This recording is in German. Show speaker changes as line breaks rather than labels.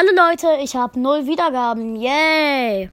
Hallo Leute, ich habe null Wiedergaben. Yay!